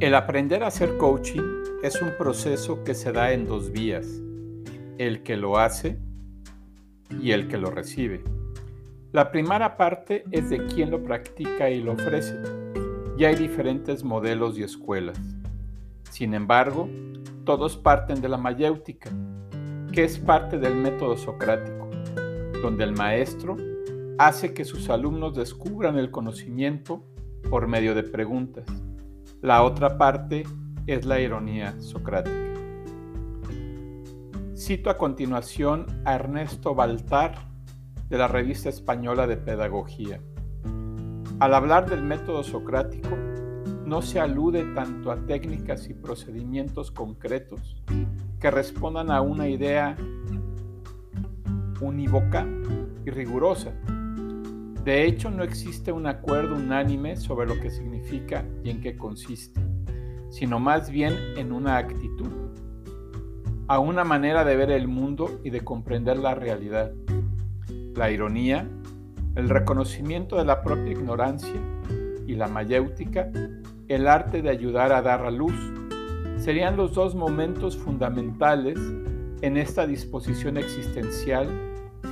El aprender a hacer coaching es un proceso que se da en dos vías, el que lo hace y el que lo recibe. La primera parte es de quien lo practica y lo ofrece. Y hay diferentes modelos y escuelas. Sin embargo, todos parten de la mayéutica, que es parte del método socrático, donde el maestro hace que sus alumnos descubran el conocimiento por medio de preguntas. La otra parte es la ironía socrática. Cito a continuación a Ernesto Baltar de la Revista Española de Pedagogía. Al hablar del método socrático, no se alude tanto a técnicas y procedimientos concretos que respondan a una idea unívoca y rigurosa, de hecho, no existe un acuerdo unánime sobre lo que significa y en qué consiste, sino más bien en una actitud, a una manera de ver el mundo y de comprender la realidad. La ironía, el reconocimiento de la propia ignorancia y la mayéutica, el arte de ayudar a dar a luz, serían los dos momentos fundamentales en esta disposición existencial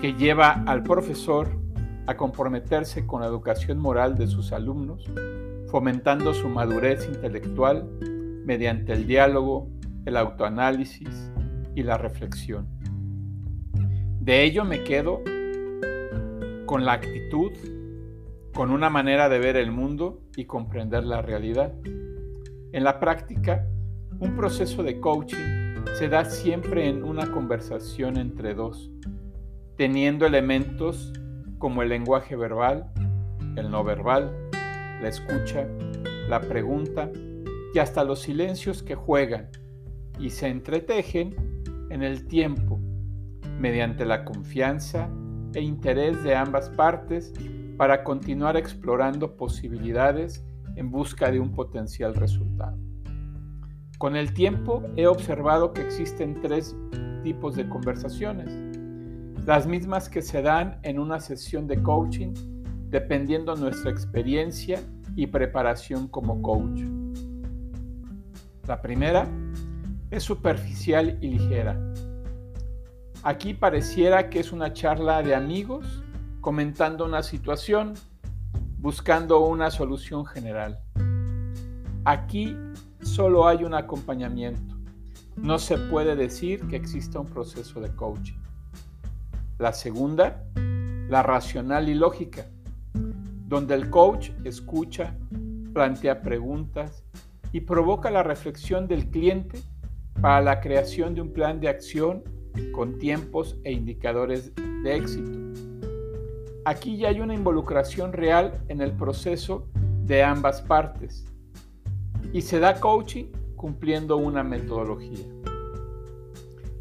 que lleva al profesor a comprometerse con la educación moral de sus alumnos, fomentando su madurez intelectual mediante el diálogo, el autoanálisis y la reflexión. De ello me quedo con la actitud, con una manera de ver el mundo y comprender la realidad. En la práctica, un proceso de coaching se da siempre en una conversación entre dos, teniendo elementos como el lenguaje verbal, el no verbal, la escucha, la pregunta y hasta los silencios que juegan y se entretejen en el tiempo mediante la confianza e interés de ambas partes para continuar explorando posibilidades en busca de un potencial resultado. Con el tiempo he observado que existen tres tipos de conversaciones las mismas que se dan en una sesión de coaching dependiendo nuestra experiencia y preparación como coach. La primera es superficial y ligera. Aquí pareciera que es una charla de amigos comentando una situación, buscando una solución general. Aquí solo hay un acompañamiento. No se puede decir que exista un proceso de coaching. La segunda, la racional y lógica, donde el coach escucha, plantea preguntas y provoca la reflexión del cliente para la creación de un plan de acción con tiempos e indicadores de éxito. Aquí ya hay una involucración real en el proceso de ambas partes y se da coaching cumpliendo una metodología.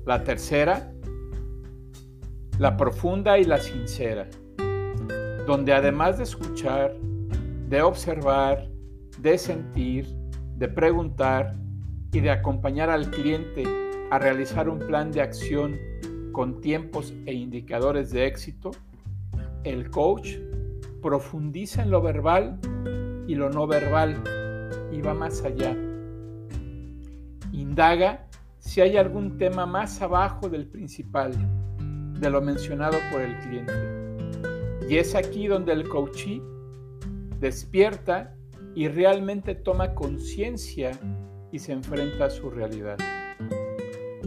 La tercera la profunda y la sincera, donde además de escuchar, de observar, de sentir, de preguntar y de acompañar al cliente a realizar un plan de acción con tiempos e indicadores de éxito, el coach profundiza en lo verbal y lo no verbal y va más allá. Indaga si hay algún tema más abajo del principal de lo mencionado por el cliente. Y es aquí donde el coachee despierta y realmente toma conciencia y se enfrenta a su realidad.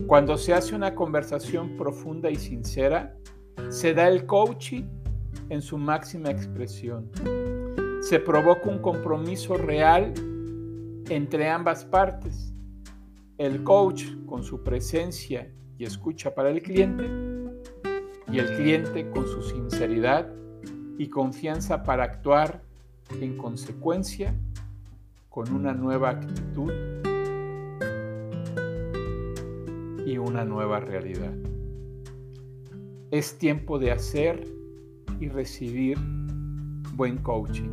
Cuando se hace una conversación profunda y sincera, se da el coaching en su máxima expresión. Se provoca un compromiso real entre ambas partes. El coach con su presencia y escucha para el cliente y el cliente con su sinceridad y confianza para actuar en consecuencia con una nueva actitud y una nueva realidad. Es tiempo de hacer y recibir buen coaching.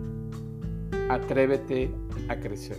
Atrévete a crecer.